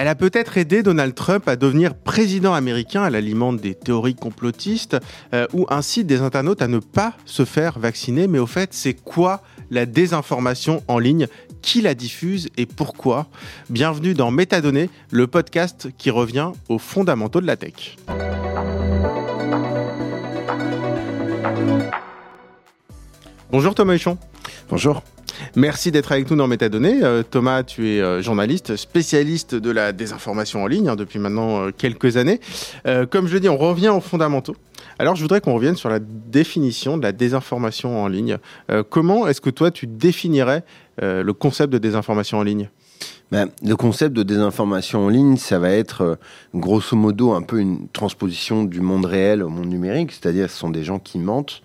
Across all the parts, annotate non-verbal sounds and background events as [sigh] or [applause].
Elle a peut-être aidé Donald Trump à devenir président américain. Elle alimente des théories complotistes euh, ou incite des internautes à ne pas se faire vacciner. Mais au fait, c'est quoi la désinformation en ligne? Qui la diffuse et pourquoi? Bienvenue dans Métadonnées, le podcast qui revient aux fondamentaux de la tech. Bonjour Thomas Huchon. Bonjour. Merci d'être avec nous dans Métadonnées. Euh, Thomas, tu es euh, journaliste, spécialiste de la désinformation en ligne hein, depuis maintenant euh, quelques années. comme je le dis, on revient aux fondamentaux. Alors, je voudrais qu'on revienne sur la définition de la désinformation en ligne. comment est-ce que toi, tu définirais le concept de désinformation en ligne? Ben, le concept de désinformation en ligne, ça va être grosso modo un peu une transposition du monde réel au monde numérique, c'est-à-dire ce sont des gens qui mentent.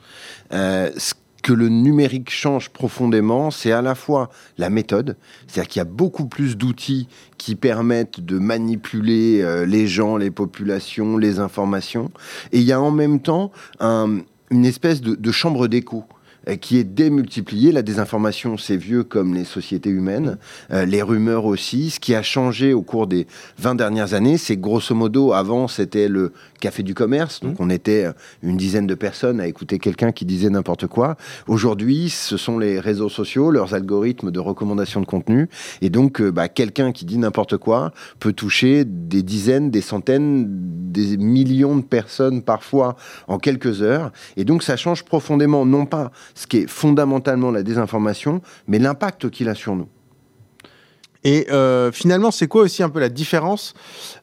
Que le numérique change profondément, c'est à la fois la méthode, c'est-à-dire qu'il y a beaucoup plus d'outils qui permettent de manipuler euh, les gens, les populations, les informations, et il y a en même temps une espèce de chambre d'écho. Euh, qui est démultiplié. La désinformation, c'est vieux comme les sociétés humaines, euh, les rumeurs aussi. Ce qui a changé au cours des 20 dernières années, c'est grosso modo, avant, c'était le café du commerce. Donc, mmh. on était une dizaine de personnes à écouter quelqu'un qui disait n'importe quoi. Aujourd'hui, ce sont les réseaux sociaux, leurs algorithmes de recommandation de contenu. Et donc, euh, bah, quelqu'un qui dit n'importe quoi peut toucher des dizaines, des centaines, des millions de personnes parfois en quelques heures. Et donc, ça change profondément, non pas ce qui est fondamentalement la désinformation, mais l'impact qu'il a sur nous. Et euh, finalement, c'est quoi aussi un peu la différence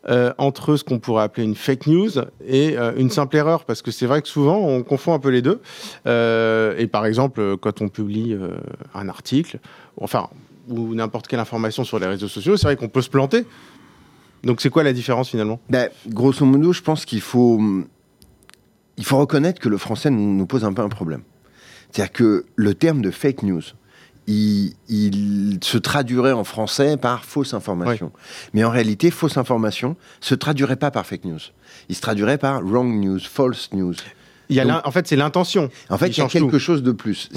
euh, entre ce qu'on pourrait appeler une fake news et euh, une simple erreur? Parce que c'est vrai que souvent, on confond un peu les deux. et par exemple, quand on publie un article, enfin, ou n'importe quelle information sur les réseaux sociaux, c'est vrai qu'on peut se planter. Donc c'est quoi la différence finalement? Ben, Grosso modo, je pense qu'il faut, il faut reconnaître que le français nous, nous pose un peu un problème. C'est-à-dire que le terme de fake news, il, se traduirait en français par fausse information. Mais en réalité, fausse information se traduirait pas par fake news. Il se traduirait par wrong news, false news. Il y a en fait, c'est l'intention. En fait, il y a quelque chose de plus.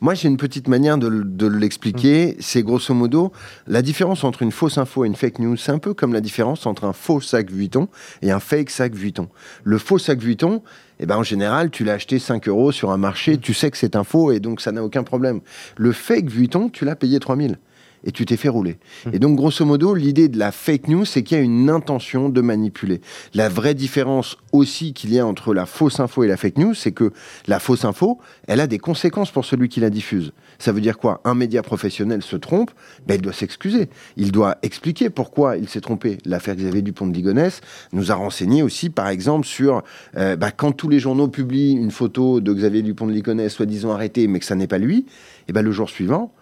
Moi, j'ai une petite manière de, l'expliquer. Mm. C'est grosso modo la différence entre une fausse info et une fake news. C'est un peu comme la différence entre un faux sac Vuitton et un fake sac Vuitton. Le faux sac Vuitton, eh ben, en général, tu l'as acheté 5 euros sur un marché, tu sais que c'est un faux et donc ça n'a aucun problème. Le fake Vuitton, tu l'as payé 3000 et tu t'es fait rouler. Hum. Et donc, grosso modo, l'idée de la fake news, c'est qu'il y a une intention de manipuler. La vraie différence aussi qu'il y a entre la fausse info et la fake news, c'est que la fausse info, elle a des conséquences pour celui qui la diffuse. Ça veut dire quoi? Un média professionnel se trompe, ben, il doit s'excuser. Il doit expliquer pourquoi il s'est trompé. L'affaire Xavier Dupont de Ligonnès nous a renseigné aussi, par exemple, sur euh, bah, quand tous les journaux publient une photo de Xavier Dupont de Ligonnès, soi-disant arrêté, mais que ça n'est pas lui, et ben, le jour suivant,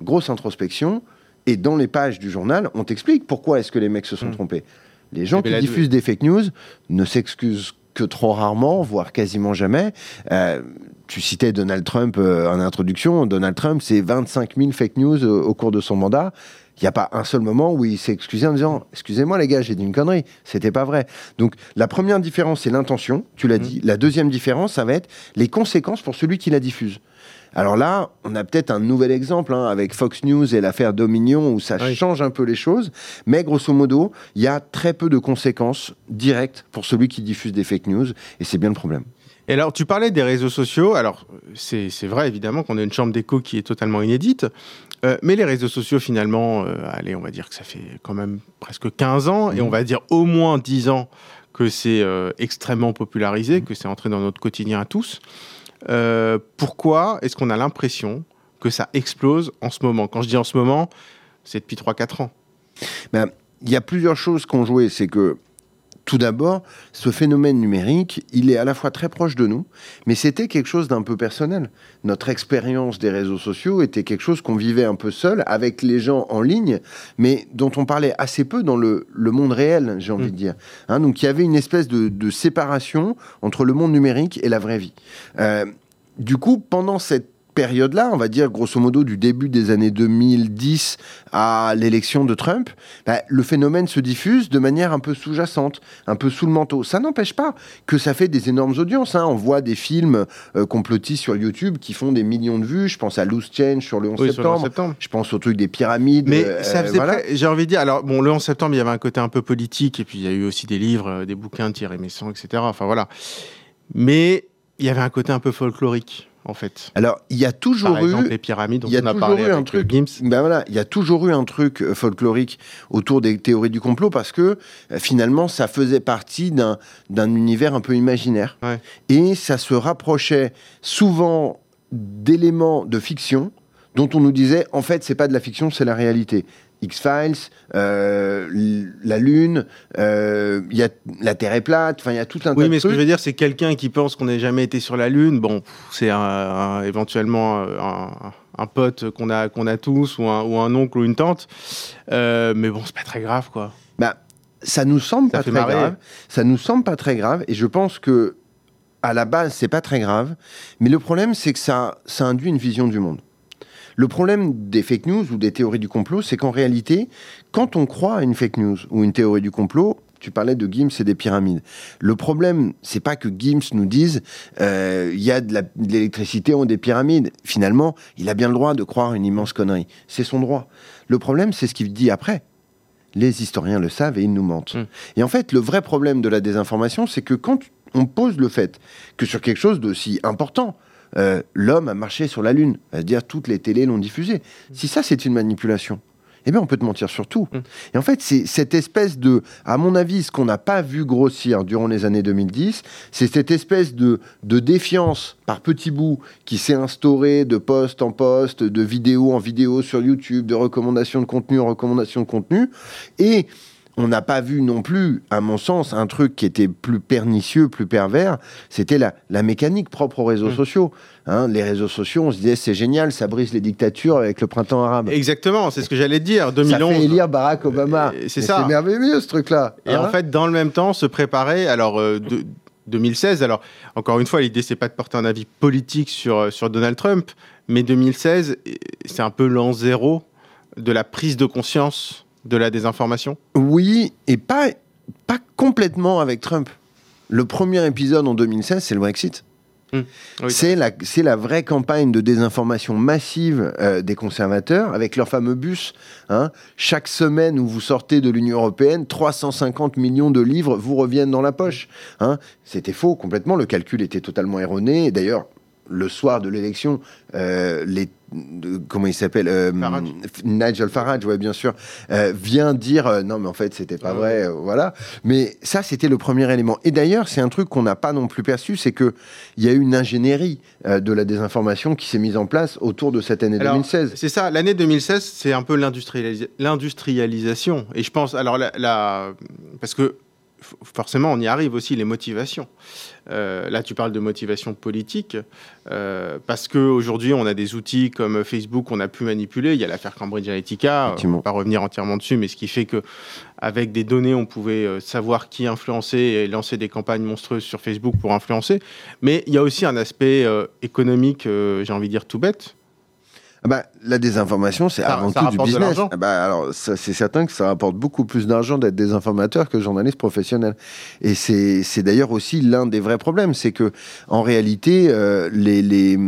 grosse introspection, et dans les pages du journal, on t'explique pourquoi est-ce que les mecs se sont hmm. trompés. Les gens qui diffusent des fake news ne s'excusent que trop rarement, voire quasiment jamais. Euh, tu citais Donald Trump euh, en introduction. Donald Trump, c'est 25 000 fake news euh, au cours de son mandat. Il n'y a pas un seul moment où il s'est excusé en disant Excusez-moi, les gars, j'ai dit une connerie. C'était pas vrai. Donc, la première différence, c'est l'intention. Tu l'as hmm. dit. La deuxième différence, ça va être les conséquences pour celui qui la diffuse. Alors là, on a peut-être un nouvel exemple hein, avec Fox News et l'affaire Dominion où ça change un peu les choses, mais grosso modo, il y a très peu de conséquences directes pour celui qui diffuse des fake news et c'est bien le problème. Et alors, tu parlais des réseaux sociaux. Alors, c'est vrai évidemment qu'on a une chambre d'écho qui est totalement inédite. Euh, mais les réseaux sociaux, finalement, euh, allez, on va dire que ça fait quand même presque 15 ans, et on va dire au moins 10 ans que c'est euh, extrêmement popularisé, que c'est entré dans notre quotidien à tous. Euh, pourquoi est-ce qu'on a l'impression que ça explose en ce moment? Quand je dis en ce moment, c'est depuis 3-4 ans. Ben, il y a plusieurs choses qui ont joué. C'est que tout d'abord, ce phénomène numérique, il est à la fois très proche de nous, mais c'était quelque chose d'un peu personnel. Notre expérience des réseaux sociaux était quelque chose qu'on vivait un peu seul, avec les gens en ligne, mais dont on parlait assez peu dans le, monde réel, j'ai envie mm. de dire. Hein, donc il y avait une espèce de, séparation entre le monde numérique et la vraie vie. Euh, du coup, pendant cette période-là, on va dire grosso modo du début des années 2010 à l'élection de Trump, bah, le phénomène se diffuse de manière un peu sous-jacente, un peu sous le manteau. Ça n'empêche pas que ça fait des énormes audiences. Hein. On voit des films euh, complotistes sur YouTube qui font des millions de vues. Je pense à Loose Change sur le 11, septembre. Je pense au truc des pyramides. Mais euh, ça faisait j'ai envie de dire, alors bon, le 11 septembre, il y avait un côté un peu politique, et puis il y a eu aussi des livres, euh, des bouquins de Thierry Messon, etc. Enfin voilà. Mais il y avait un côté un peu folklorique en fait. Alors, il y a toujours eu les pyramides dont on a parlé un truc, Gims. Ben voilà, il y a toujours eu un truc euh, folklorique autour des théories du complot parce que euh, finalement, ça faisait partie d'un univers un peu imaginaire et ça se rapprochait souvent d'éléments de fiction dont on nous disait en fait c'est pas de la fiction c'est la réalité X-Files, euh, la Lune, euh, y a, la Terre est plate, enfin il y a tout un Oui, mais ce que je veux dire, c'est quelqu'un qui pense qu'on n'ait jamais été sur la Lune, bon, c'est un, éventuellement un, pote qu'on a, qu'on a tous, ou un, ou un oncle ou une tante, euh, mais bon, c'est pas très grave, quoi. Bah, ça nous semble pas très grave. Ça nous semble pas très grave, et je pense que à la base, c'est pas très grave, mais le problème, c'est que ça, ça induit une vision du monde. Le problème des fake news ou des théories du complot, c'est qu'en réalité, quand on croit à une fake news ou une théorie du complot, tu parlais de Gims et des pyramides. Le problème, c'est pas que Gims nous dise euh, il y a de l'électricité ou des pyramides. Finalement, il a bien le droit de croire une immense connerie. C'est son droit. Le problème, c'est ce qu'il dit après. Les historiens le savent et ils nous mentent. Hmm. Et en fait, le vrai problème de la désinformation, c'est que quand on pose le fait que sur quelque chose d'aussi important, euh, l'homme a marché sur la Lune. C'est-à-dire, toutes les télés l'ont diffusé. Si ça, c'est une manipulation, eh bien, on peut te mentir sur tout. Mm. Et en fait, c'est cette espèce de, à mon avis, ce qu'on n'a pas vu grossir durant les années 2010, c'est cette espèce de, de défiance par petits bouts qui s'est instaurée de poste en poste, de vidéo en vidéo sur YouTube, de recommandations de contenu en recommandations de contenu. Et on n'a pas vu non plus, à mon sens, un truc qui était plus pernicieux, plus pervers. C'était la, mécanique propre aux réseaux mm. sociaux. Hein. les réseaux sociaux, on se disait c'est génial, ça brise les dictatures avec le printemps arabe. Exactement, c'est ce que j'allais dire. 2011. Ça fait élire Barack Obama. C'est ça. C'est merveilleux ce truc-là. Et en hein. fait, dans le même temps, se préparer. Alors. 2016. Euh, alors, encore une fois, l'idée, c'est pas de porter un avis politique sur, euh, sur Donald Trump, mais 2016, c'est un peu l'an zéro de la prise de conscience de la désinformation? Oui, et pas, pas complètement avec Trump. Le premier épisode en 2016, c'est le Brexit. Hum. C'est la, la, vraie campagne de désinformation massive euh, des conservateurs avec leur fameux bus. Hein. Chaque semaine où vous sortez de l'Union européenne, 350 millions de livres vous reviennent dans la poche. Hein. C'était faux complètement, le calcul était totalement erroné. D'ailleurs, le soir de l'élection, euh, les comment il s'appelle euh, Nigel Farage, ouais, bien sûr, euh, vient dire non, mais en fait, c'était pas ah vrai, voilà. Mais ça, c'était le premier élément. Et d'ailleurs, c'est un truc qu'on n'a pas non plus perçu, c'est que il y a eu une ingénierie de la désinformation qui s'est mise en place autour de cette année 2016. C'est ça, l'année 2016, c'est un peu l'industrialisation. Et je pense, alors, la, parce que forcément, on y arrive aussi, les motivations. Euh, là, tu parles de motivation politique, euh, parce qu'aujourd'hui, on a des outils comme Facebook qu'on a pu manipuler. Il y a l'affaire Cambridge Analytica, on ne va pas revenir entièrement dessus, mais ce qui fait que avec des données, on pouvait euh, savoir qui influençait et lancer des campagnes monstrueuses sur Facebook pour influencer. Mais il y a aussi un aspect économique, j'ai envie de dire tout bête, bah, la désinformation, c'est avant tout du business. Ah bah, alors, c'est certain que ça rapporte beaucoup plus d'argent d'être désinformateur que journaliste professionnel. Et c'est d'ailleurs aussi l'un des vrais problèmes, c'est que en réalité, euh, les, les,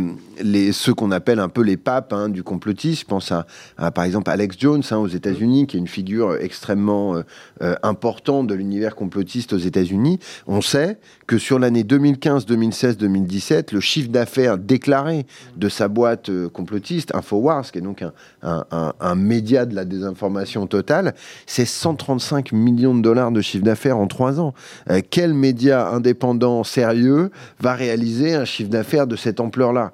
les, ceux qu'on appelle un peu les papes hein, du complotisme, je pense à, par exemple Alex Jones hein, aux États-Unis, qui est une figure extrêmement euh, euh, importante de l'univers complotiste aux États-Unis. On sait que sur l'année 2015, 2016, 2017, le chiffre d'affaires déclaré de sa boîte complotiste, Infowars, qui est donc un, média de la désinformation totale, c'est 135 millions de dollars de chiffre d'affaires en trois ans. Euh, quel média indépendant sérieux va réaliser un chiffre d'affaires de cette ampleur-là?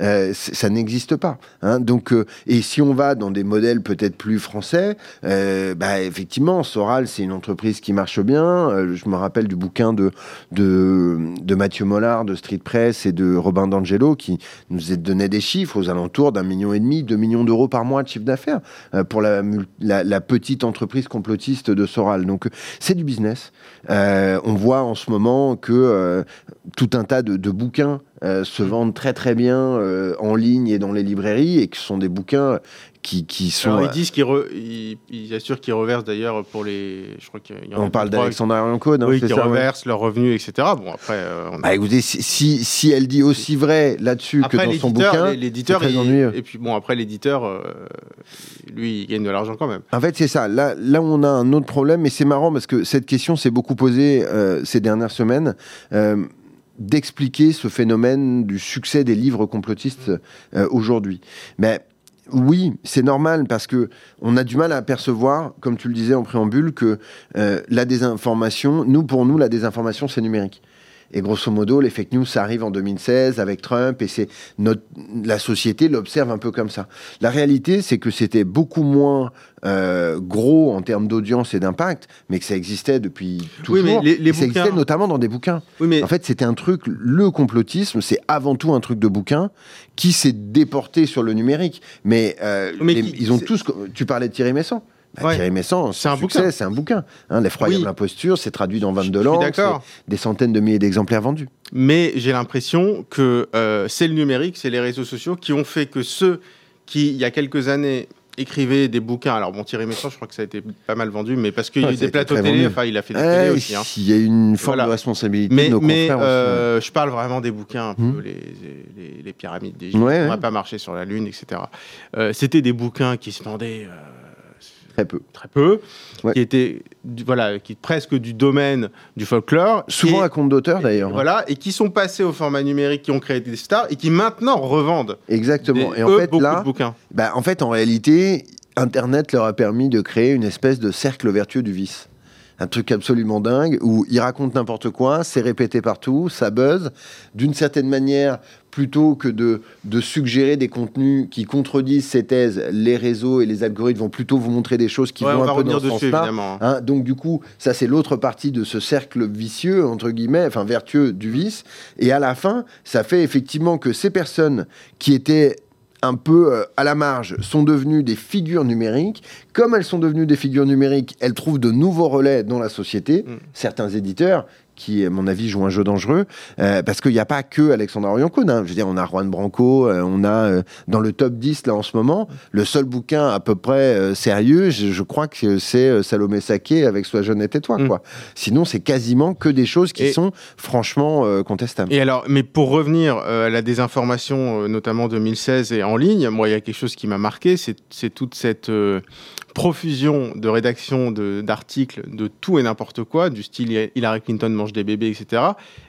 Euh, ça n'existe pas. Hein. Donc, euh, et si on va dans des modèles peut-être plus français, bah, effectivement, Soral, c'est une entreprise qui marche bien. je me rappelle du bouquin de, de, Mathieu Mollard de Street Press et de Robin D'Angelo qui nous donnaient des chiffres aux alentours d'un million et demi, deux millions d'euros par mois de chiffre d'affaires euh, pour la, petite entreprise complotiste de Soral. Donc c'est du business. Euh, on voit en ce moment que euh, tout un tas de, bouquins se vendent très très bien en ligne et dans les librairies et qui sont des bouquins qui, qui sont. Alors, ils disent qu'ils ils, assurent qu'ils reversent d'ailleurs pour les. Je crois qu'il y en On parle d'Alexandre Ariancode. Hein, oui, qui reversent leurs revenus, etc. Bon, après. Euh, bah, écoutez, si, si, elle dit aussi vrai là-dessus que dans son bouquin. L'éditeur, et puis bon, après, l'éditeur, euh, lui, il gagne de l'argent quand même. En fait, c'est ça. Là, là, on a un autre problème, et c'est marrant parce que cette question s'est beaucoup posée euh, ces dernières semaines d'expliquer ce phénomène du succès des livres complotistes aujourd'hui. Mais oui, c'est normal parce que on a du mal à percevoir, comme tu le disais en préambule, que euh, la désinformation, nous pour nous, la désinformation c'est numérique. Et grosso modo, les fake news, ça arrive en 2016 avec Trump et c'est notre, la société l'observe un peu comme ça. La réalité, c'est que c'était beaucoup moins euh, gros en termes d'audience et d'impact, mais que ça existait depuis toujours. Oui, mais les, ça existait notamment dans des bouquins. Oui, mais... En fait, c'était un truc, le complotisme, c'est avant tout un truc de bouquin qui s'est déporté sur le numérique. Mais, euh, ils ont tous. Tu parlais de Thierry Messant. Bah, Thierry Messant, c'est un bouquin. C'est un bouquin. Hein, L'effroyable imposture, c'est traduit dans 22 langues. Des centaines de milliers d'exemplaires vendus. Mais j'ai l'impression que euh, c'est le numérique, c'est les réseaux sociaux qui ont fait que ceux qui, il y a quelques années, écrivaient des bouquins. Alors bon, Thierry Messant, je crois que ça a été pas mal vendu, mais parce qu'il y a eu des plateaux télé, enfin, il a fait des télé aussi. Hein. Il y a une forme de responsabilité mais, de nos mais euh, je parle vraiment des bouquins, un peu hmm. les, les, pyramides des On n'a pas marché sur la Lune, etc. Euh, C'était des bouquins qui se vendaient... Très peu. Très peu. Qui était voilà, qui presque du domaine du folklore. Souvent à compte d'auteur d'ailleurs. Voilà, et qui sont passés au format numérique, qui ont créé des stars et qui maintenant revendent. Exactement. et en fait là, de bouquins. Bah, en fait, en réalité, Internet leur a permis de créer une espèce de cercle vertueux du vice un truc absolument dingue où il raconte n'importe quoi, c'est répété partout, ça buzz. D'une certaine manière, plutôt que de, de, suggérer des contenus qui contredisent ces thèses, les réseaux et les algorithmes vont plutôt vous montrer des choses qui vont un peu dans ce sens-là. Hein, donc du coup, ça c'est l'autre partie de ce cercle vicieux entre guillemets, enfin vertueux du vice. Et à la fin, ça fait effectivement que ces personnes qui étaient un peu euh, à la marge sont devenues des figures numériques. Comme elles sont devenues des figures numériques, elles trouvent de nouveaux relais dans la société. Mm. Certains éditeurs qui, à mon avis, joue un jeu dangereux, euh, parce qu'il n'y a pas que Alexandre Orion-Cône. Hein. Je veux dire, on a Juan Branco, euh, on a euh, dans le top 10 là en ce moment, le seul bouquin à peu près sérieux, je, crois que c'est Salomé Saké avec Sois jeune et tais-toi. Mm. Quoi. Sinon, c'est quasiment que des choses qui sont franchement contestables. Et alors, mais pour revenir à la désinformation, notamment 2016 et en ligne, moi, il y a quelque chose qui m'a marqué, c'est toute cette profusion de rédaction d'articles de, tout et n'importe quoi, du style Hillary Clinton mange des bébés, etc.,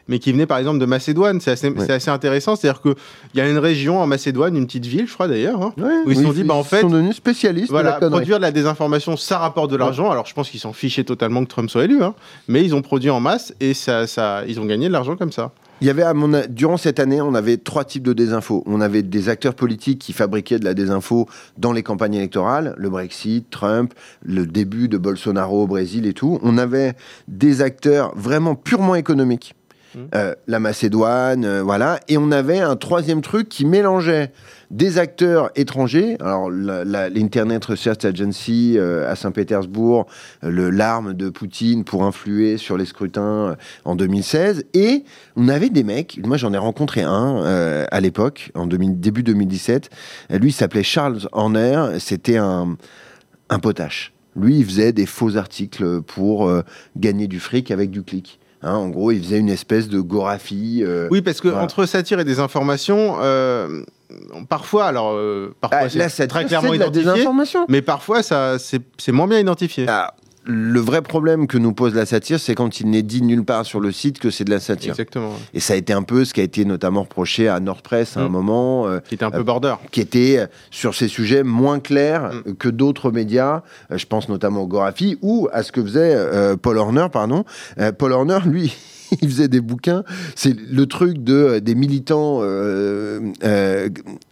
mais qui venait par exemple de Macédoine. C'est assez, assez, intéressant. C'est-à-dire qu'il y a une région en Macédoine, une petite ville, je crois d'ailleurs, hein, où ils se sont dit, bah, en fait. Ils sont devenus spécialistes. Voilà, produire de la désinformation, ça rapporte de l'argent. Alors je pense qu'ils s'en fichaient totalement que Trump soit élu, hein, mais ils ont produit en masse et ça, ça, ils ont gagné de l'argent comme ça. Il y avait durant cette année, on avait trois types de désinfos. On avait des acteurs politiques qui fabriquaient de la désinfo dans les campagnes électorales, le Brexit, Trump, le début de Bolsonaro au Brésil et tout. On avait des acteurs vraiment purement économiques. Mmh. Euh, la Macédoine, euh, voilà. Et on avait un troisième truc qui mélangeait des acteurs étrangers, alors l'Internet Research Agency euh, à Saint-Pétersbourg, l'arme de Poutine pour influer sur les scrutins en 2016, et on avait des mecs, moi j'en ai rencontré un à l'époque, en début 2017, lui s'appelait Charles Horner, c'était un potache. Lui, il faisait des faux articles pour gagner du fric avec du clic. Hein, en gros, il faisait une espèce de goraphie. oui, parce que entre satire et des informations, parfois, alors, euh, parfois ah, c'est très clairement identifié, mais parfois ça, c'est moins bien identifié. Ah, le vrai problème que nous pose la satire, c'est quand il n'est dit nulle part sur le site que c'est de la satire. Exactement. Et ça a été un peu ce qui a été notamment reproché à Nordpress à un mm. moment. Euh, qui était un peu border. qui était sur ces sujets moins clairs mm. que d'autres médias. je pense notamment au Gorafi ou à ce que faisait Paul Horner, pardon. Paul Horner, lui, [laughs] il faisait des bouquins. C'est le truc de euh, des militants euh, euh,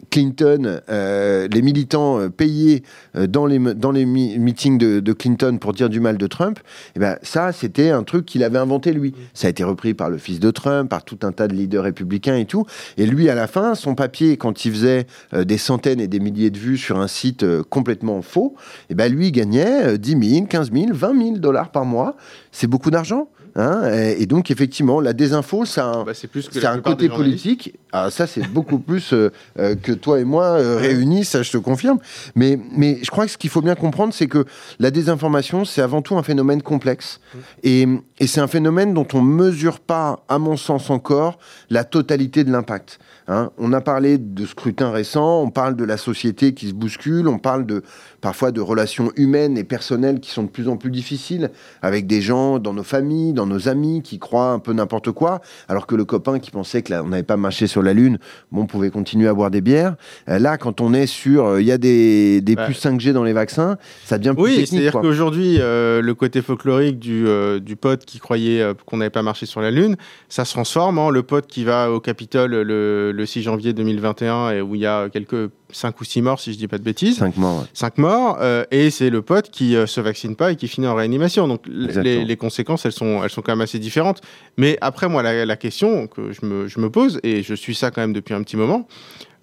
Clinton, les militants payés dans les dans les meetings de, Clinton pour dire du mal de Trump. Et eh ben ça, c'était un truc qu'il avait inventé lui. Ça a été repris par le fils de Trump, par tout un tas de leaders républicains et tout. Et lui, à la fin, son papier, quand il faisait des centaines et des milliers de vues sur un site complètement faux, et eh ben lui gagnait 10 000, 15 000, 20 000 dollars par mois. C'est beaucoup d'argent. Hein, et, donc, effectivement, la désinfo, ça a un, bah, plus que un côté politique. Ah, ça, c'est beaucoup [laughs] plus euh, euh, que toi et moi euh, réunis, ça, je te confirme. Mais, mais je crois que ce qu'il faut bien comprendre, c'est que la désinformation, c'est avant tout un phénomène complexe. Mmh. Et, et c'est un phénomène dont on ne mesure pas, à mon sens encore, la totalité de l'impact. Hein. On a parlé de scrutin récent, on parle de la société qui se bouscule, on parle de, parfois de relations humaines et personnelles qui sont de plus en plus difficiles, avec des gens dans nos familles, dans nos amis, qui croient un peu n'importe quoi, alors que le copain qui pensait que on n'avait pas marché sur la Lune, bon, pouvait continuer à boire des bières. Euh, là, quand on est sur, euh, il y a des, des puces 5G dans les vaccins, ça devient plus oui, c'est-à-dire qu'aujourd'hui, euh, le côté folklorique du, du pote qui croyait qu'on n'avait pas marché sur la Lune, ça se transforme en le pote qui va au Capitole le, le 6 janvier 2021 et où il y a quelques 5 ou 6 morts, si je dis pas de bêtises. 5 morts. 5 morts, euh, et c'est le pote qui euh, se vaccine pas et qui finit en réanimation. Donc les, les, conséquences, elles sont, elles sont quand même assez différentes. Mais après, moi, la, la question que je me, je me, pose, et je suis ça quand même depuis un petit moment,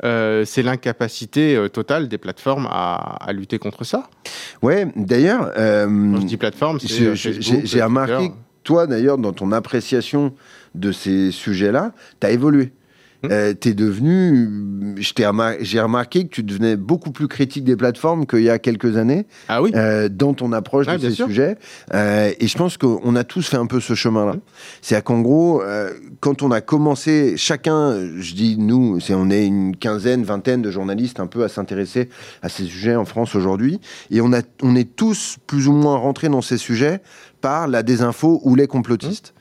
euh, c'est l'incapacité euh, totale des plateformes à, à, lutter contre ça. Ouais, d'ailleurs. Quand je dis plateforme, c'est. J'ai remarqué, toi d'ailleurs, dans ton appréciation de ces sujets-là, tu as évolué. Hum. Euh, t'es devenu, j'ai remarqué que tu devenais beaucoup plus critique des plateformes qu'il y a quelques années. Ah oui. Euh, dans ton approche de ces sujets. Euh, et je pense qu'on a tous fait un peu ce chemin-là. Hum. C'est-à-dire qu'en gros, quand on a commencé, chacun, je dis nous, c'est on est une quinzaine, vingtaine de journalistes un peu à s'intéresser à ces sujets en France aujourd'hui, et on a, on est tous plus ou moins rentrés dans ces sujets par la désinfo ou les complotistes. Hum.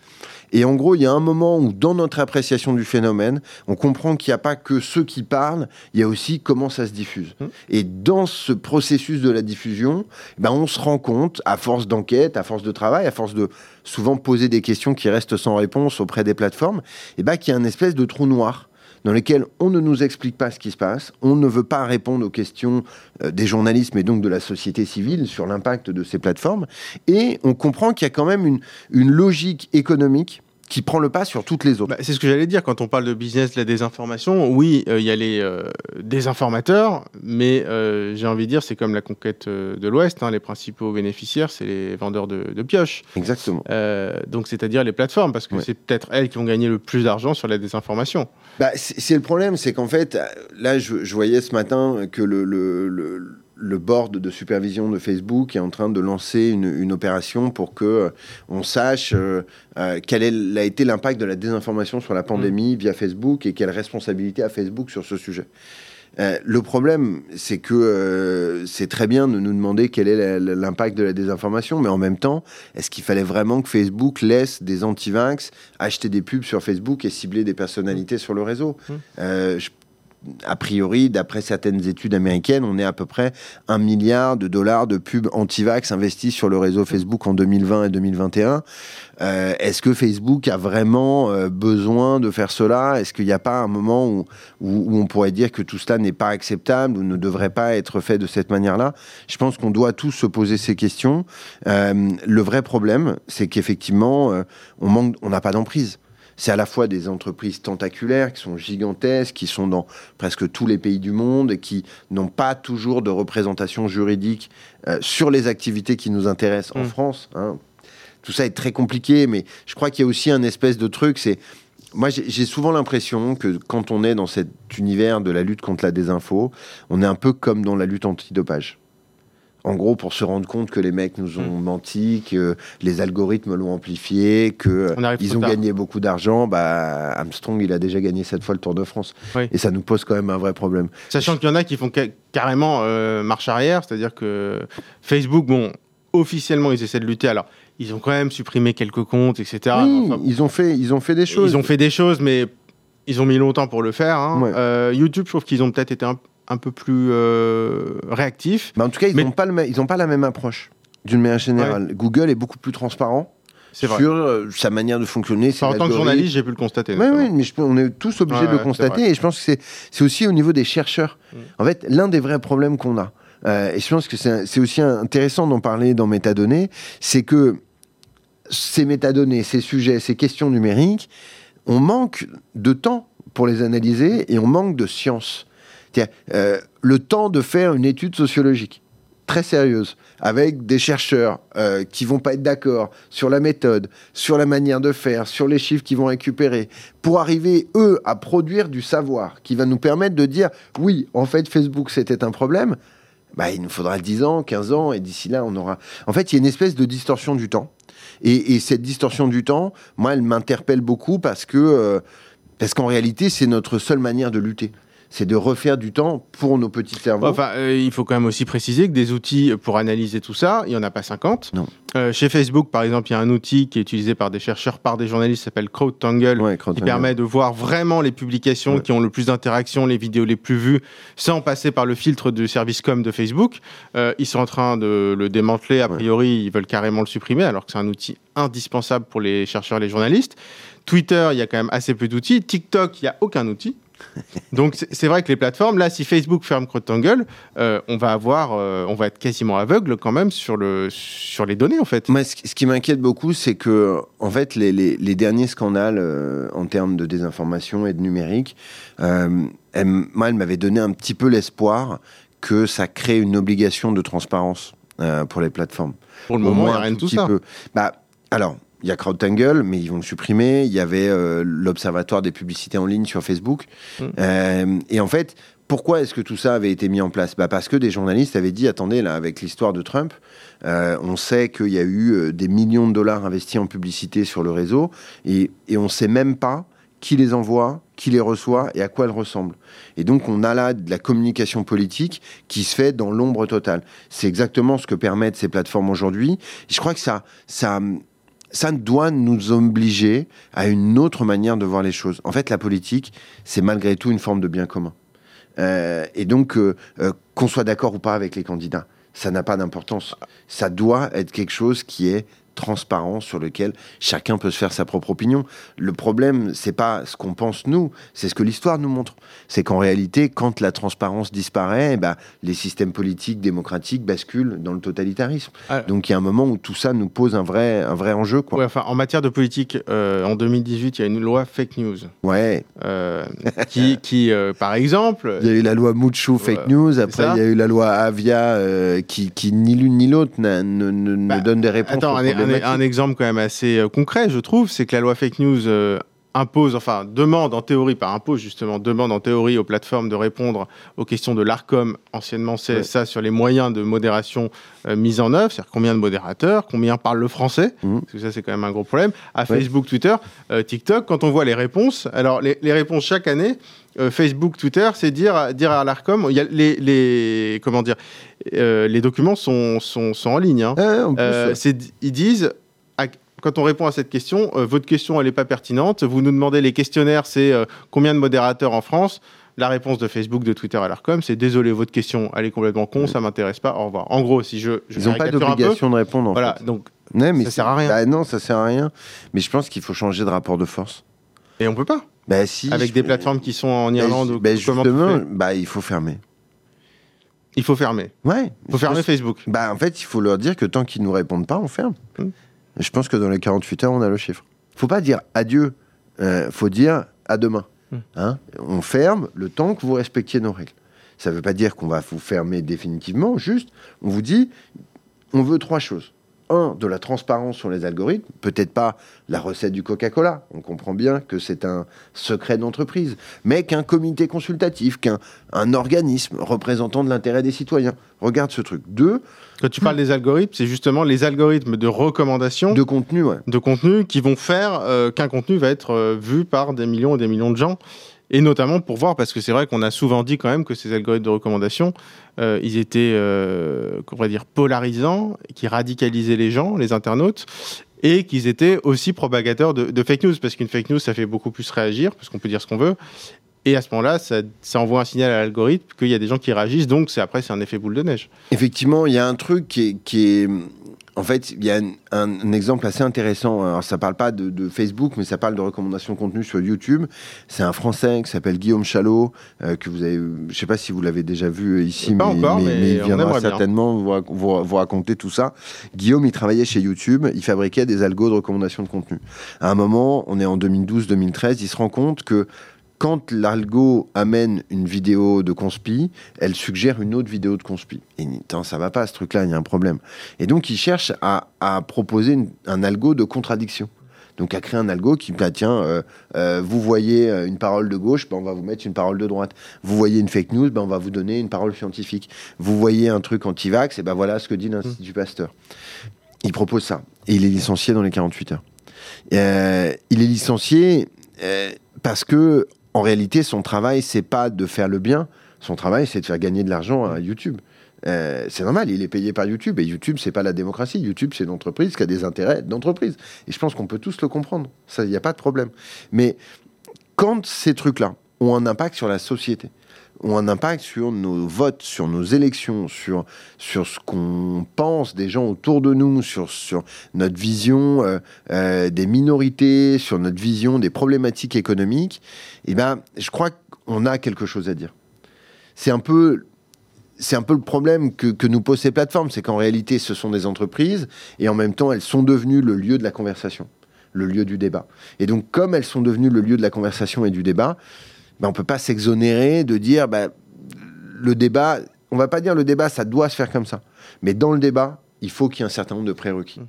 Et en gros, il y a un moment où, dans notre appréciation du phénomène, on comprend qu'il n'y a pas que ceux qui parlent, il y a aussi comment ça se diffuse. Mmh. Et dans ce processus de la diffusion, eh ben, on se rend compte, à force d'enquête, à force de travail, à force de souvent poser des questions qui restent sans réponse auprès des plateformes, eh ben, qu'il y a une espèce de trou noir dans lesquels on ne nous explique pas ce qui se passe, on ne veut pas répondre aux questions euh, des journalistes, mais donc de la société civile sur l'impact de ces plateformes, et on comprend qu'il y a quand même une, une logique économique qui prend le pas sur toutes les autres. Bah, c'est ce que j'allais dire quand on parle de business de la désinformation. Oui, euh, il y a les euh, désinformateurs, mais euh, j'ai envie de dire c'est comme la conquête de l'Ouest. Hein, les principaux bénéficiaires, c'est les vendeurs de, pioches. Exactement. donc c'est-à-dire les plateformes, parce que c'est peut-être elles qui vont gagner le plus d'argent sur la désinformation. Bah, c'est le problème, c'est qu'en fait, là, je, je, voyais ce matin que le, le, le le board de supervision de Facebook est en train de lancer une, opération pour que euh, on sache euh, euh, quel a été l'impact de la désinformation sur la pandémie mm. via Facebook et quelle responsabilité a Facebook sur ce sujet. le problème, c'est que c'est très bien de nous demander quel est l'impact de la désinformation, mais en même temps, est-ce qu'il fallait vraiment que Facebook laisse des anti-vax acheter des pubs sur Facebook et cibler des personnalités sur le réseau? Mm a priori, d'après certaines études américaines, on est à peu près un milliard de dollars de pubs anti-vax investis sur le réseau Facebook en 2020 et 2021. Euh, est-ce que Facebook a vraiment euh, besoin de faire cela? Est-ce qu'il n'y a pas un moment où, on pourrait dire que tout cela n'est pas acceptable ou ne devrait pas être fait de cette manière-là? Je pense qu'on doit tous se poser ces questions. Euh, le vrai problème, c'est qu'effectivement, on on n'a pas d'emprise c'est à la fois des entreprises tentaculaires qui sont gigantesques, qui sont dans presque tous les pays du monde et qui n'ont pas toujours de représentation juridique euh, sur les activités qui nous intéressent en mm. France. Hein. Tout ça est très compliqué, mais je crois qu'il y a aussi un espèce de truc, c'est moi, j'ai souvent l'impression que quand on est dans cet univers de la lutte contre la désinfo, on est un peu comme dans la lutte antidopage en gros, pour se rendre compte que les mecs nous ont hmm. menti, que les algorithmes l'ont amplifié, qu'ils ont gagné beaucoup d'argent, bah, Armstrong, il a déjà gagné cette fois le Tour de France. Et ça nous pose quand même un vrai problème. Sachant qu'il y en a qui font carrément euh, marche arrière, c'est-à-dire que Facebook, bon, officiellement, ils essaient de lutter. Alors, ils ont quand même supprimé quelques comptes, etc. ils, ont fait, ils ont fait des choses. Ils ont fait des choses, mais ils ont mis longtemps pour le faire. Hein. Euh, YouTube, je trouve qu'ils ont peut-être été un un peu plus euh, réactif. Mais en tout cas, ils n'ont pas, pas la même approche, d'une manière générale. Google est beaucoup plus transparent sur euh, sa manière de fonctionner. en tant que journaliste, j'ai pu le constater. Oui, oui, mais on est tous obligés de le constater. Et je pense que c'est aussi au niveau des chercheurs. Mm. En fait, l'un des vrais problèmes qu'on a, euh, et je pense que c'est aussi intéressant d'en parler dans Métadonnées, c'est que ces métadonnées, ces sujets, ces questions numériques, on manque de temps pour les analyser et on manque de science. Euh, le temps de faire une étude sociologique. très sérieuse, avec des chercheurs euh, qui vont pas être d'accord sur la méthode, sur la manière de faire, sur les chiffres qu'ils vont récupérer, pour arriver, eux, à produire du savoir qui va nous permettre de dire, oui, en fait, Facebook, c'était un problème, bah, il nous faudra 10 ans, 15 ans, et d'ici là, on aura... En fait, il y a une espèce de distorsion du temps. Et, cette distorsion du temps, moi, elle m'interpelle beaucoup parce que... Euh, parce qu'en réalité, c'est notre seule manière de lutter c'est de refaire du temps pour nos petits cerveaux. Enfin, euh, il faut quand même aussi préciser que des outils pour analyser tout ça, il n'y en a pas 50. Non. Euh, chez Facebook, par exemple, il y a un outil qui est utilisé par des chercheurs, par des journalistes, qui s'appelle CrowdTangle, qui permet de voir vraiment les publications qui ont le plus d'interactions, les vidéos les plus vues, sans passer par le filtre du service com de Facebook. Euh, ils sont en train de le démanteler. A priori, ils veulent carrément le supprimer, alors que c'est un outil indispensable pour les chercheurs et les journalistes. Twitter, il y a quand même assez peu d'outils. TikTok, il n'y a aucun outil. Donc c'est vrai que les plateformes, là, si Facebook ferme CrowdTangle, euh, on va avoir, euh, on va être quasiment aveugle quand même sur le sur les données en fait. Moi, ce, qui m'inquiète beaucoup, c'est que en fait les, les, derniers scandales euh, en termes de désinformation et de numérique, elle, moi, elle m'avait donné un petit peu l'espoir que ça crée une obligation de transparence pour les plateformes. Pour le moment, il n'y a rien de tout ça. Bah, alors, il y a CrowdTangle, mais ils vont le supprimer. Il y avait euh, l'Observatoire des publicités en ligne sur Facebook. Mm. Euh, et en fait, pourquoi est-ce que tout ça avait été mis en place? Bah Parce que des journalistes avaient dit, attendez, là, avec l'histoire de Trump, euh, on sait qu'il y a eu des millions de dollars investis en publicité sur le réseau, et, et on ne sait même pas qui les envoie, qui les reçoit et à quoi elles ressemblent. Et donc on a là de la communication politique qui se fait dans l'ombre totale. C'est exactement ce que permettent ces plateformes aujourd'hui. Je crois que ça, ça, ça doit nous obliger à une autre manière de voir les choses. En fait, la politique, c'est malgré tout une forme de bien commun. Euh, et donc, euh, euh, qu'on soit d'accord ou pas avec les candidats, ça n'a pas d'importance. Ça doit être quelque chose qui est transparent sur lequel chacun peut se faire sa propre opinion. Le problème, c'est pas ce qu'on pense nous, c'est ce que l'histoire nous montre. C'est qu'en réalité, quand la transparence disparaît, eh ben, les systèmes politiques démocratiques basculent dans le totalitarisme. Ah. Donc il y a un moment où tout ça nous pose un vrai, un vrai enjeu. Quoi. enfin, en matière de politique, euh, en 2018, il y a une loi fake news. Ouais. Euh, qui, qui euh, par exemple. Il y a eu la loi Mouchou fake news, après il y a eu la loi Avia qui, qui ni l'une ni l'autre ne, ne, bah, donne des réponses. Attends, un, exemple quand même assez euh, concret, je trouve, c'est que la loi fake news euh, impose, enfin demande en théorie, pas impose justement, demande en théorie aux plateformes de répondre aux questions de l'ARCOM, anciennement CSA, sur les moyens de modération euh, mis en œuvre, c'est-à-dire combien de modérateurs, combien parlent le français, mmh. parce que ça c'est quand même un gros problème, à Facebook, Twitter, TikTok, quand on voit les réponses, alors les, réponses chaque année, Facebook, Twitter, c'est dire, dire à l'ARCOM, il y a les, les, comment dire, les documents sont, sont, sont en ligne. Hein. ils disent quand on répond à cette question, euh, votre question, elle n'est pas pertinente. Vous nous demandez les questionnaires, c'est euh, combien de modérateurs en France? La réponse de Facebook, de Twitter à l'ARCOM, c'est désolé, votre question, elle est complètement con, ça m'intéresse pas, au revoir. En gros, si je. Ils n'ont pas d'obligation de répondre. En voilà, fait. donc mais ça sert à rien. Bah non, ça sert à rien. Mais je pense qu'il faut changer de rapport de force. Et on peut pas. Bah si. Avec des plateformes qui sont en Irlande. Bah, justement, bah il faut fermer. Il faut fermer. Ouais. Il faut fermer Facebook. Bah en fait, il faut leur dire que tant qu'ils nous répondent pas, on ferme. Hum. Je pense que dans les 48 heures, on a le chiffre. Faut pas dire adieu, euh, faut dire à demain. Hmm. Hein? On ferme le temps que vous respectiez nos règles. Ça ne veut pas dire qu'on va vous fermer définitivement, juste on vous dit on veut trois choses un, de la transparence sur les algorithmes, peut-être pas la recette du Coca-Cola, on comprend bien que c'est un secret d'entreprise, mais qu'un comité consultatif, qu'un un organisme représentant de l'intérêt des citoyens. Regarde ce truc. Deux. Quand tu parles des algorithmes, c'est justement les algorithmes de recommandation. De contenu, ouais. De contenu qui vont faire euh, qu'un contenu va être euh, vu par des millions et des millions de gens et notamment pour voir, parce que c'est vrai qu'on a souvent dit quand même que ces algorithmes de recommandation, euh, ils étaient, euh, va dire, polarisants, qui radicalisaient les gens, les internautes, et qu'ils étaient aussi propagateurs de, fake news, parce qu'une fake news, ça fait beaucoup plus réagir, parce qu'on peut dire ce qu'on veut. Et à ce moment-là, ça, envoie un signal à l'algorithme qu'il y a des gens qui réagissent, donc après c'est un effet boule de neige. Effectivement, il y a un truc qui est en fait, il y a un, exemple assez intéressant. Alors, ça parle pas de, Facebook, mais ça parle de recommandations de contenu sur YouTube. C'est un Français qui s'appelle Guillaume Chalot, euh, que vous avez, je sais pas si vous l'avez déjà vu ici, mais, il viendra certainement vous, raconter tout ça. Guillaume, il travaillait chez YouTube, il fabriquait des algos de recommandation de contenu. À un moment, on est en 2012-2013, il se rend compte que quand l'algo amène une vidéo de conspi, elle suggère une autre vidéo de conspi. Et ça ça va pas ce truc-là, il y a un problème. Et donc il cherche à, proposer un algo de contradiction. Donc à créer un algo qui, bah, tiens, euh, euh, vous voyez euh, une parole de gauche, bah, on va vous mettre une parole de droite. Vous voyez une fake news, bah, on va vous donner une parole scientifique. Vous voyez un truc anti-vax, et ben voilà ce que dit l'Institut Pasteur. Il propose ça. Et il est licencié dans les 48 heures. il est licencié parce que en réalité, son travail, c'est pas de faire le bien. Son travail, c'est de faire gagner de l'argent à YouTube. Euh, c'est normal, il est payé par YouTube. Et YouTube, c'est pas la démocratie. YouTube, c'est une entreprise qui a des intérêts d'entreprise. Et je pense qu'on peut tous le comprendre. Ça, il n'y a pas de problème. Mais quand ces trucs-là ont un impact sur la société, ont un impact sur nos votes, sur nos élections, sur, sur ce qu'on pense des gens autour de nous, sur, sur notre vision euh, euh, des minorités, sur notre vision des problématiques économiques, eh ben, je crois qu'on a quelque chose à dire. C'est un peu c'est un peu le problème que, que nous posent ces plateformes, c'est qu'en réalité, ce sont des entreprises et en même temps, elles sont devenues le lieu de la conversation, le lieu du débat. Et donc, comme elles sont devenues le lieu de la conversation et du débat, ben, on ne peut pas s'exonérer de dire ben, le débat, on va pas dire le débat, ça doit se faire comme ça. Mais dans le débat, il faut qu'il y ait un certain nombre de prérequis.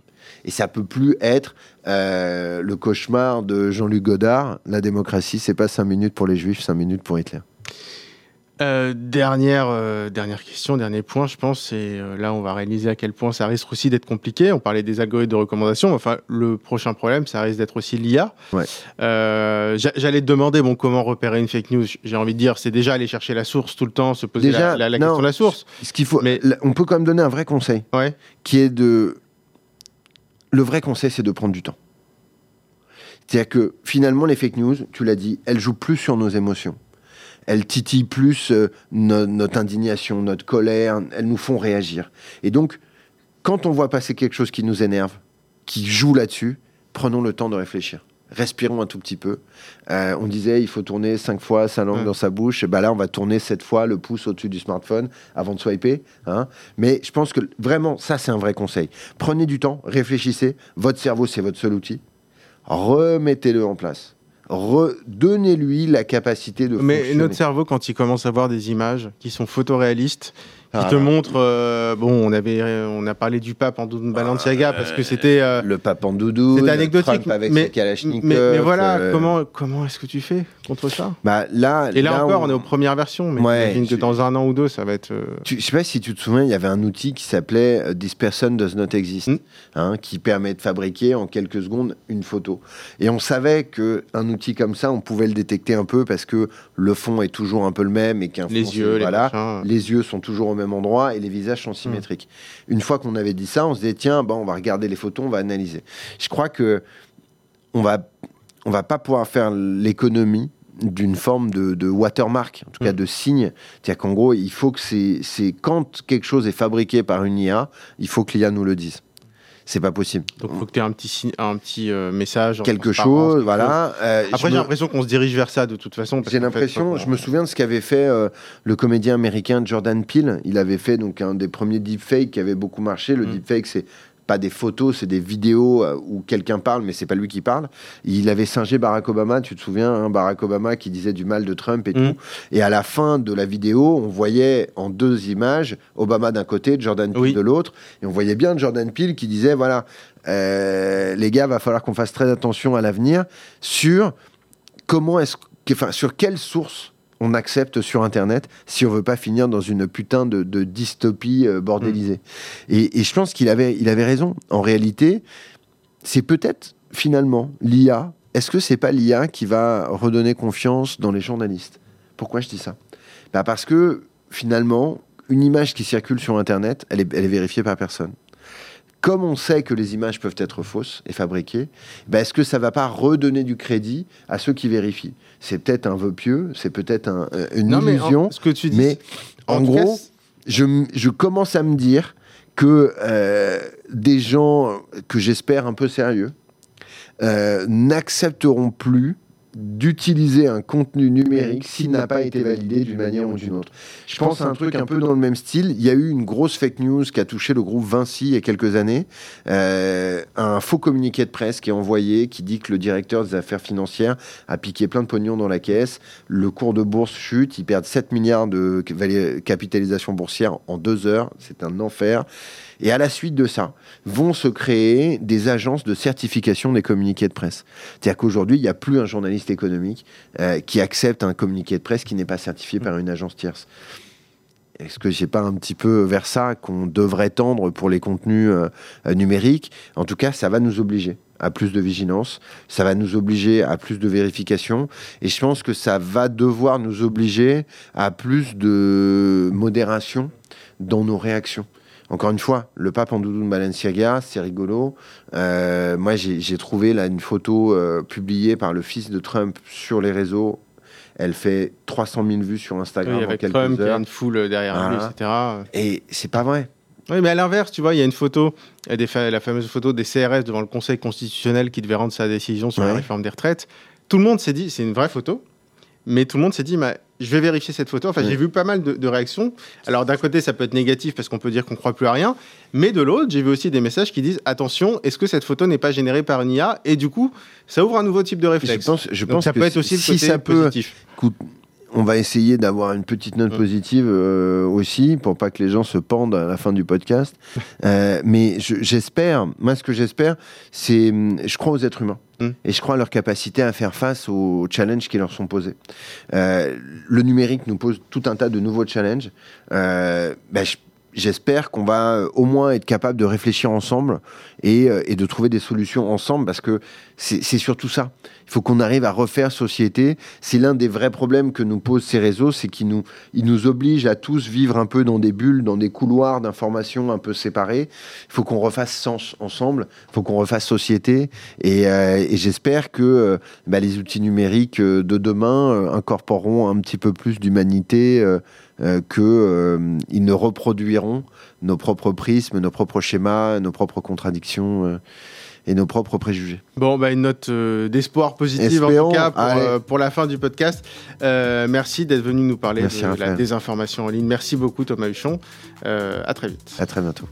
Et ça peut plus être euh, le cauchemar de Jean-Luc Godard. La démocratie, c'est pas cinq minutes pour les juifs, cinq minutes pour Hitler. Euh, dernière, euh, dernière question, dernier point, je pense, c'est euh, là on va réaliser à quel point ça risque aussi d'être compliqué. On parlait des algorithmes de recommandation. Enfin, le prochain problème, ça risque d'être aussi l'IA. Ouais. J'allais te demander bon, comment repérer une fake news? J'ai envie de dire, c'est déjà aller chercher la source tout le temps, se poser la, question de la source. Ce qu'il faut, mais on peut quand même donner un vrai conseil, ouais. qui est de. Le vrai conseil, c'est de prendre du temps. C'est-à-dire que finalement, les fake news, tu l'as dit, elles jouent plus sur nos émotions elles titillent plus euh, notre indignation, notre colère, elles nous font réagir. Et donc, quand on voit passer quelque chose qui nous énerve, qui joue là-dessus, prenons le temps de réfléchir. Respirons un tout petit peu. Euh, on disait il faut tourner cinq fois sa langue dans sa bouche. Et bah là, on va tourner sept fois le pouce au-dessus du smartphone avant de swiper. Hein. Mais je pense que vraiment, ça, c'est un vrai conseil. Prenez du temps, réfléchissez. Votre cerveau, c'est votre seul outil. Remettez-le en place redonnez-lui la capacité de Mais notre cerveau, quand il commence à voir des images qui sont photoréalistes, qui te montre. Euh, bon, on avait, on a parlé du pape en Balenciaga parce que c'était euh, le pape en doudou. C'était anecdotique. avec mais, mais, mais, voilà, euh, comment comment est-ce que tu fais contre ça? Bah là. Et là, encore, on... est aux premières versions. Mais ouais, j'imagine que dans un an ou deux, ça va être. Tu, je sais pas si tu te souviens, il y avait un outil qui s'appelait This person does not exist, hmm. hein, qui permet de fabriquer en quelques secondes une photo. Et on savait que un outil comme ça, on pouvait le détecter un peu parce que le fond est toujours un peu le même et qu'un les yeux, voilà, les, les yeux sont toujours au même endroit et les visages sont symétriques. Une fois qu'on avait dit ça, on se disait tiens, on va regarder les photos, on va analyser. Je crois que on va on va pas pouvoir faire l'économie d'une forme de, watermark, en tout cas mm. de signe. C'est-à-dire qu'en gros, il faut que c'est quand quelque chose est fabriqué par une IA, il faut que l'IA nous le dise c'est pas possible. Donc il faut que tu aies un petit, un petit euh, message. Quelque chose, voilà. Euh, Après, j'ai l'impression qu'on se dirige vers ça de toute façon. J'ai l'impression, je me souviens de ce qu'avait fait euh, le comédien américain Jordan Peele. Il avait fait donc un des premiers deepfakes qui avait beaucoup marché. Le mm. deepfake, c'est pas des photos, c'est des vidéos euh, où quelqu'un parle, mais c'est pas lui qui parle. Il avait singé Barack Obama, tu te souviens, hein, Barack Obama qui disait du mal de Trump et mm. tout. Et à la fin de la vidéo, on voyait en deux images Obama d'un côté, Jordan Peele de l'autre, et on voyait bien Jordan Peele qui disait voilà, euh, les gars, va falloir qu'on fasse très attention à l'avenir sur comment est-ce, enfin, sur quelle source on accepte sur Internet si on veut pas finir dans une putain de, dystopie euh, bordélisée. Mm. Et, je pense qu'il avait, il avait raison. En réalité, c'est peut-être finalement l'IA. Est-ce que c'est pas l'IA qui va redonner confiance dans les journalistes? Pourquoi je dis ça? Bah Parce que finalement, une image qui circule sur Internet, elle est, elle est vérifiée par personne comme on sait que les images peuvent être fausses et fabriquées, ben est-ce que ça va pas redonner du crédit à ceux qui vérifient? C'est peut-être un vœu pieux, c'est peut-être euh, une illusion, mais, ce que tu dis, mais en, gros, je, je, commence à me dire que euh, des gens que j'espère un peu sérieux euh, n'accepteront plus d'utiliser un contenu numérique s'il n'a pas été validé d'une manière ou d'une autre. Je pense à un truc un peu dans le même style. Il y a eu une grosse fake news qui a touché le groupe Vinci il y a quelques années. Euh, un faux communiqué de presse qui est envoyé qui dit que le directeur des affaires financières a piqué plein de pognon dans la caisse. Le cours de bourse chute. Ils perdent 7 milliards de capitalisation boursière en deux heures. C'est un enfer. Et à la suite de ça, vont se créer des agences de certification des communiqués de presse. C'est-à-dire qu'aujourd'hui, il n'y a plus un journaliste économique euh, qui accepte un communiqué de presse qui n'est pas certifié par une agence tierce. Est-ce que j'ai pas un petit peu vers ça qu'on devrait tendre pour les contenus euh, numériques? En tout cas, ça va nous obliger à plus de vigilance, ça va nous obliger à plus de vérification, et je pense que ça va devoir nous obliger à plus de modération dans nos réactions. Encore une fois, le pape en doudou de Balenciaga, c'est rigolo. Euh, moi, j'ai trouvé là une photo euh, publiée par le fils de Trump sur les réseaux. Elle fait 300 000 vues sur Instagram oui, avec quelques Trump, heures. Il y a une foule derrière lui, etc. Et c'est pas vrai. Oui, mais à l'inverse, tu vois, il y a une photo, des la fameuse photo des CRS devant le Conseil constitutionnel qui devait rendre sa décision sur la réforme des retraites. Tout le monde s'est dit, c'est une vraie photo, mais tout le monde s'est dit, mais je vais vérifier cette photo. Enfin, j'ai vu pas mal de, réactions. Alors, d'un côté, ça peut être négatif parce qu'on peut dire qu'on croit plus à rien. Mais de l'autre, j'ai vu aussi des messages qui disent attention, est-ce que cette photo n'est pas générée par une IA Et du coup, ça ouvre un nouveau type de réflexe. Je pense, je Donc, ça que peut être aussi si le côté ça peut, positif. On va essayer d'avoir une petite note positive euh, aussi pour pas que les gens se pendent à la fin du podcast. [laughs] Euh, mais j'espère, moi ce que j'espère, c'est, je crois aux êtres humains. Mm. Et je crois à leur capacité à faire face aux challenges qui leur sont posés. Euh, le numérique nous pose tout un tas de nouveaux challenges. Ben, j'espère qu'on va au moins être capable de réfléchir ensemble et, et de trouver des solutions ensemble parce que c'est surtout ça. Il faut qu'on arrive à refaire société. C'est l'un des vrais problèmes que nous posent ces réseaux, c'est qu'ils nous, obligent à tous vivre un peu dans des bulles, dans des couloirs d'informations un peu séparés. Il faut qu'on refasse sens ensemble. Il faut qu'on refasse société. Et, euh, j'espère que euh, bah, les outils numériques euh, de demain euh, incorporeront un petit peu plus d'humanité. Euh, qu'ils ne reproduiront nos propres prismes, nos propres schémas, nos propres contradictions et nos propres préjugés. Bon, bah, une note euh, d'espoir positive en tout cas pour, euh, pour, la fin du podcast. Euh, merci d'être venu nous parler merci, de Raphaël. la désinformation en ligne. Merci beaucoup Thomas Huchon. à très vite. À très bientôt.